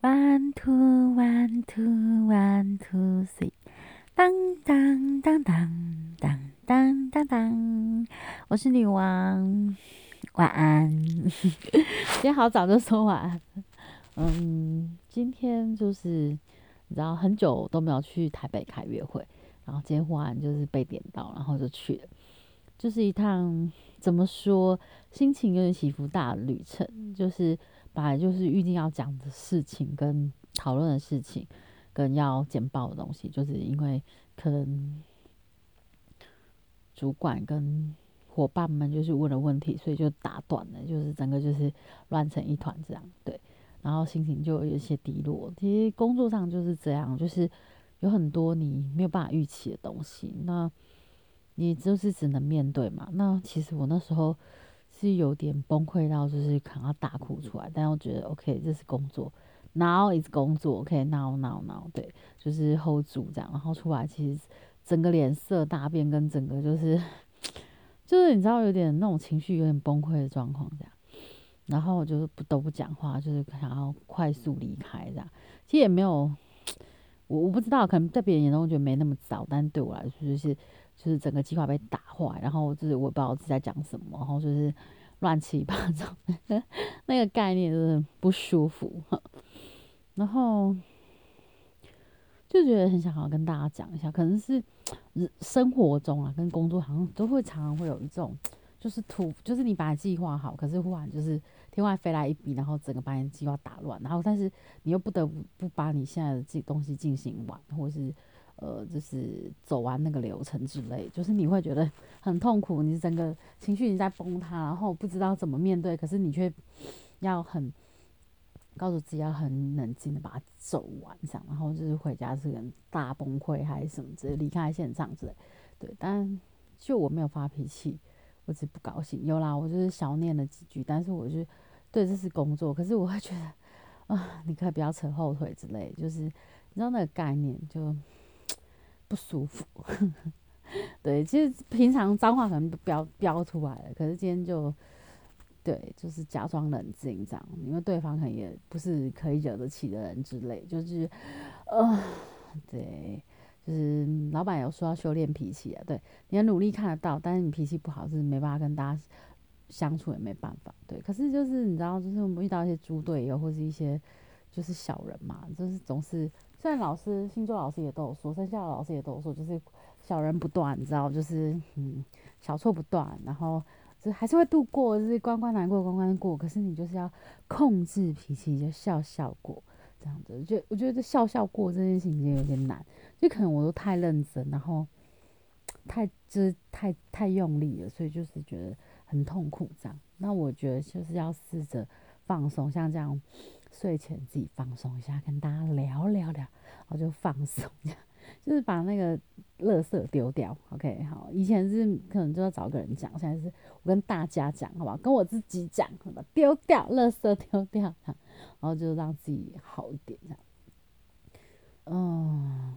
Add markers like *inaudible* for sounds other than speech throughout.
One two one two one two three，当当当当当当当当，我是女王，晚安。今天好早就说晚安。嗯，今天就是你知道很久都没有去台北开约会，然后今天忽然就是被点到，然后就去了，就是一趟怎么说心情有点起伏大的旅程，就是本来就是预定要讲的事情跟讨论的事情，跟要简报的东西，就是因为可能主管跟伙伴们就是问了问题，所以就打断了，就是整个就是乱成一团这样，对。然后心情就有些低落。其实工作上就是这样，就是有很多你没有办法预期的东西，那你就是只能面对嘛。那其实我那时候是有点崩溃到，就是可能要大哭出来。但我觉得 OK，这是工作，Now is 工作，OK，Now Now Now，对，就是 hold 住这样。然后出来，其实整个脸色大变，跟整个就是 *laughs* 就是你知道有点那种情绪有点崩溃的状况这样。然后我就不都不讲话，就是想要快速离开这样。其实也没有，*tsk* 我我不知道，可能在别人眼中觉得没那么糟，但对我来说就是就是整个计划被打坏，然后就是我也不知道自己在讲什么，然后就是乱七八糟，*laughs* 那个概念就是不舒服。然后就觉得很想要跟大家讲一下，可能是生活中啊跟工作好像都会常常会有一种。就是突，就是你把计划好，可是忽然就是天外飞来一笔，然后整个把你计划打乱，然后但是你又不得不不把你现在的这东西进行完，或是呃，就是走完那个流程之类，就是你会觉得很痛苦，你整个情绪你在崩塌，然后不知道怎么面对，可是你却要很告诉自己要很冷静的把它走完，这样，然后就是回家是个大崩溃还是什么之类，离开现场之类，对，但就我没有发脾气。我只是不高兴，有啦，我就是小念了几句，但是我就对这是工作，可是我会觉得啊，你可以不要扯后腿之类，就是你知道那个概念就不舒服。*laughs* 对，其实平常脏话可能都飙飙出来了，可是今天就对，就是假装冷静这样，因为对方可能也不是可以惹得起的人之类，就是呃，对。就是老板有说要修炼脾气啊，对，你要努力看得到，但是你脾气不好是没办法跟大家相处，也没办法，对。可是就是你知道，就是我们遇到一些猪队友或是一些就是小人嘛，就是总是虽然老师星座老师也都有说，生肖老师也都有说，就是小人不断，你知道，就是嗯小错不断，然后就还是会度过，就是关关难过关关过，可是你就是要控制脾气，就笑笑过。这样子，就我觉得这笑笑过这件事情有点难，就可能我都太认真，然后太就是太太用力了，所以就是觉得很痛苦这样。那我觉得就是要试着放松，像这样睡前自己放松一下，跟大家聊聊聊，然后就放松这样。就是把那个垃圾丢掉，OK，好。以前是可能就要找个人讲，现在是我跟大家讲，好吧？跟我自己讲，好吧？丢掉垃圾，丢掉，然后就让自己好一点，这样。嗯，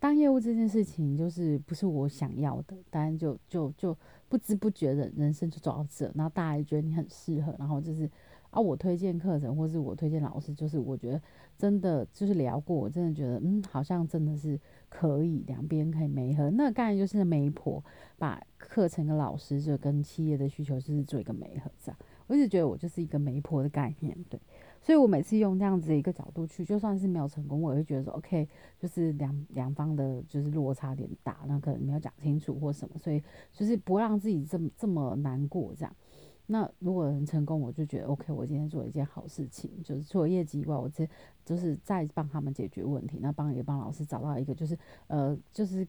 当业务这件事情就是不是我想要的，当然就就就不知不觉的人生就走到这，然后大家也觉得你很适合，然后就是。啊，我推荐课程，或是我推荐老师，就是我觉得真的就是聊过，我真的觉得，嗯，好像真的是可以两边可以媒合。那个概念就是媒婆把课程跟老师就跟企业的需求就是做一个媒合，这样。我一直觉得我就是一个媒婆的概念，对。所以我每次用这样子一个角度去，就算是没有成功，我也会觉得说，OK，就是两两方的就是落差点大，那可能没有讲清楚或什么，所以就是不让自己这么这么难过这样。那如果能成功，我就觉得 OK，我今天做了一件好事情，就是除了业绩以外，我这就是在帮他们解决问题，那帮也帮老师找到一个就是呃就是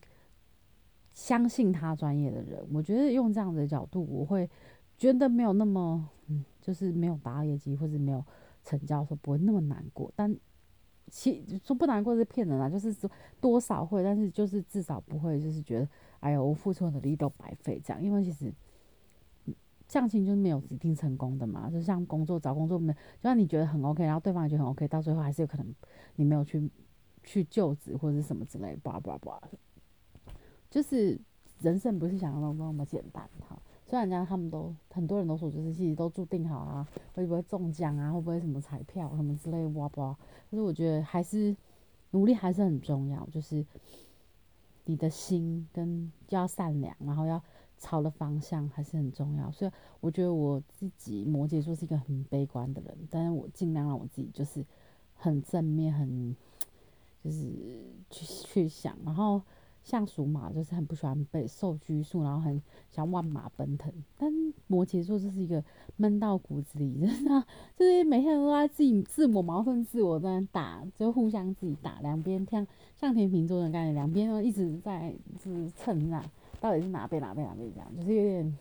相信他专业的人。我觉得用这样的角度，我会觉得没有那么嗯，就是没有达到业绩或者没有成交，说不会那么难过。但其说不难过是骗人啊，就是说多少会，但是就是至少不会就是觉得哎呀，我付出的努力都白费这样，因为其实。相亲就是没有一定成功的嘛，就像工作找工作没，就算你觉得很 OK，然后对方也觉得很 OK，到最后还是有可能你没有去去就职或者什么之类，叭叭叭，就是人生不是想象中那么简单哈。虽然讲他们都很多人都说，就是其实都注定好啊，会不会中奖啊，会不会什么彩票什么之类，哇不，可是我觉得还是努力还是很重要，就是你的心跟要善良，然后要朝的方向还是很重要。所以我觉得我自己摩羯座是一个很悲观的人，但是我尽量让我自己就是很正面，很就是去去想，然后。像属马就是很不喜欢被受拘束，然后很想万马奔腾。但摩羯座就是一个闷到骨子里，*laughs* 的就是每天都在自己自我矛盾、自我在打，就互相自己打，两边像像天平座的概念，两边都一直在就是蹭啊，到底是哪边哪边哪边这样，就是有点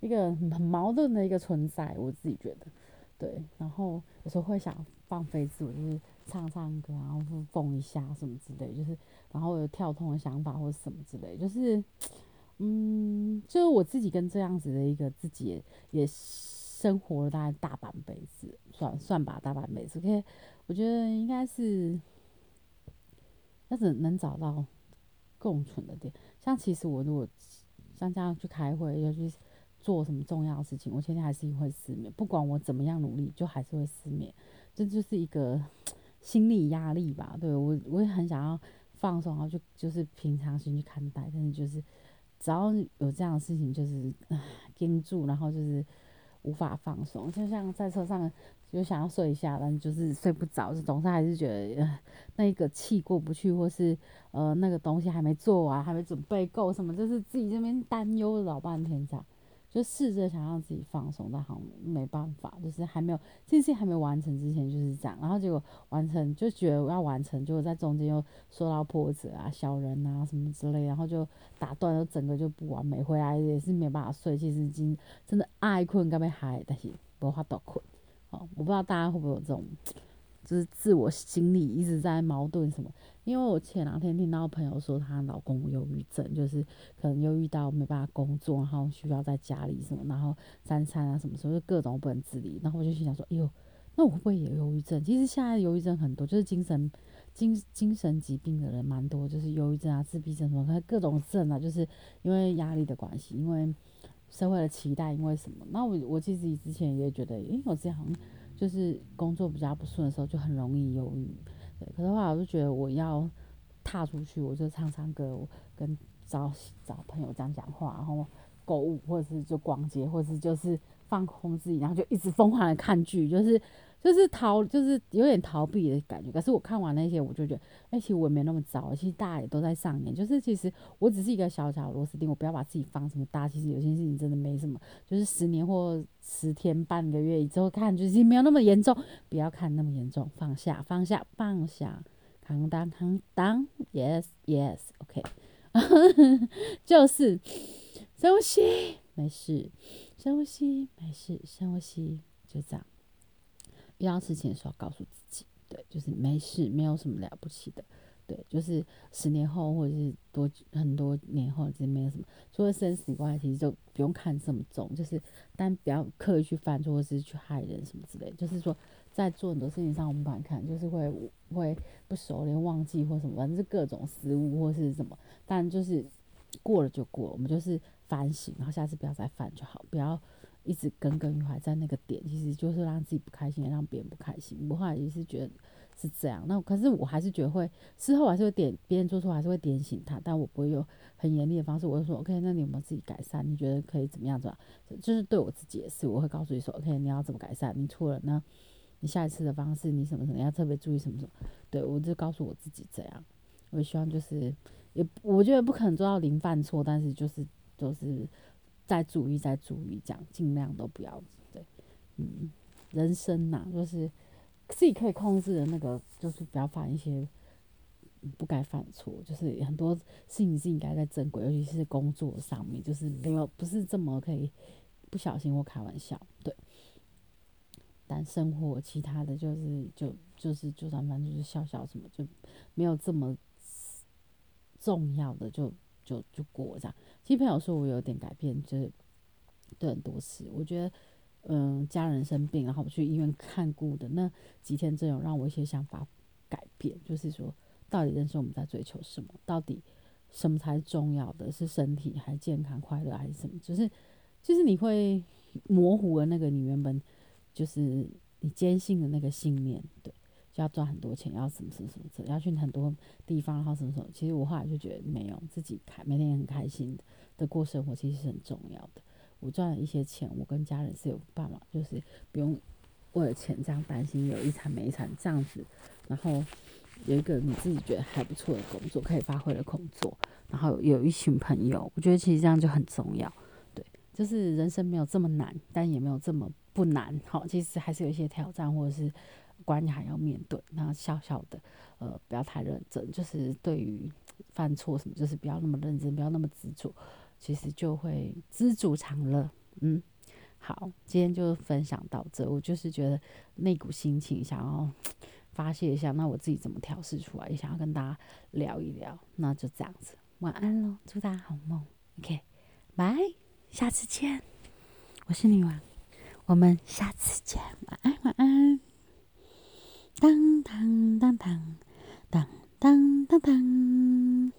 一个很矛盾的一个存在，我自己觉得。对，然后有时候会想放飞自我，就是唱唱歌，然后蹦一下什么之类，就是。然后有跳通的想法或者什么之类，就是，嗯，就是我自己跟这样子的一个自己也也生活了大概大半辈子，算算吧，大半辈子。OK，我觉得应该是，要是能找到共存的点。像其实我如果像这样去开会，要去做什么重要的事情，我前天还是会失眠。不管我怎么样努力，就还是会失眠。这就是一个 *tsk* 心理压力吧。对我，我也很想要。放松，然后就就是平常心去看待，但是就是只要有这样的事情，就是 *sighs* 盯住，然后就是无法放松。就像在车上就想要睡一下，但就是睡不着，就总是还是觉得那个气过不去，或是呃那个东西还没做完，还没准备够什么，就是自己这边担忧老半天这样。就试着想让自己放松，但好像没办法，就是还没有这件事情还没完成之前就是这样，然后结果完成就觉得要完成，结果在中间又受到波折啊、小人啊什么之类，然后就打断了整个就不完美，回来也是没办法睡，其实已经真的爱困，该被嗨，但是无法度困。我不知道大家会不会有这种，就是自我心理一直在矛盾什么。因为我前两天听到朋友说她老公忧郁症，就是可能忧郁到没办法工作，然后需要在家里什么，然后三餐啊什么，时候就各种不能自理。然后我就心想说，哎呦，那我会不会也忧郁症？其实现在忧郁症很多，就是精神精精神疾病的人蛮多，就是忧郁症啊、自闭症什么，各种症啊，就是因为压力的关系，因为社会的期待，因为什么？那我我其实之前也觉得，因为我之前好像就是工作比较不顺的时候，就很容易忧郁。可是后来我就觉得我要踏出去，我就唱唱歌，我跟找找朋友这样讲话，然后购物，或者是就逛街，或者是就是放空自己，然后就一直疯狂的看剧，就是就是逃，就是有点逃避的感觉。可是我看完那些，我就觉得，哎，其实我也没那么糟，其实大家也都在上演。就是其实我只是一个小小螺丝钉，我不要把自己放这么大。其实有些事情真的没什么，就是十年或十天、半个月之后看，就是没有那么严重。不要看那么严重，放下，放下，放下。扛当扛当，yes yes，OK，*laughs* 就是深呼吸，没事，深呼吸，没事，深呼吸，就这样。遇到事情的时候，告诉自己，对，就是没事，没有什么了不起的，对，就是十年后或者是多很多年后，其实没有什么，除了生死以外，其实就不用看这么重，就是但不要刻意去犯错或是去害人什么之类，就是说。在做很多事情上，我们不敢看，就是会会不熟练、忘记或什么，反正是各种失误或是什么。但就是过了就过，我们就是反省，然后下次不要再犯就好，不要一直耿耿于怀在那个点，其实就是让自己不开心，让别人不开心。我后来也是觉得是这样，那可是我还是觉得会事后还是会点别人做错，还是会点醒他，但我不会用很严厉的方式，我就说 OK，那你有没有自己改善？你觉得可以怎么样做？就是对我自己也是，我会告诉你说 OK，你要怎么改善？你错了呢？你下一次的方式，你什么什么要特别注意什么什么？对我就告诉我自己这样。我希望就是，也我觉得不可能做到零犯错，但是就是就是在注意在注意，这样尽量都不要对。嗯，人生呐，就是自己可以控制的那个，就是不要犯一些不该犯错。就是很多事情是应该在正轨，尤其是工作上面，就是没有不是这么可以不小心或开玩笑，对。但生活其他的就是就就是就算反正就是笑笑什么就没有这么重要的就就就过这样。其实朋友说我有点改变，就是对很多事，我觉得嗯家人生病，然后我去医院看顾的那几天，真有让我一些想法改变。就是说，到底人生我们在追求什么？到底什么才是重要的？是身体还是健康快乐还是什么？就是就是你会模糊了那个你原本就是你坚信的那个信念，对，就要赚很多钱，要什么什么什么，要去很多地方，然后什么什么。其实我后来就觉得没有，自己开每天也很开心的过生活，其实是很重要的。我赚了一些钱，我跟家人是有办法，就是不用为了钱这样担心有一餐没一餐这样子，然后有一个你自己觉得还不错的工作可以发挥的工作，然后有一群朋友，我觉得其实这样就很重要。对，就是人生没有这么难，但也没有这么不难。好，其实还是有一些挑战或者是关卡要面对。那小小的，呃，不要太认真，就是对于犯错什么，就是不要那么认真，不要那么执着。其实就会知足常乐，嗯，好，今天就分享到这。我就是觉得那股心情想要发泄一下，那我自己怎么调试出来，也想要跟大家聊一聊。那就这样子，晚安喽，祝大家好梦。OK，拜，下次见。我是女王，我们下次见。晚安，晚安。当当当当当当当当。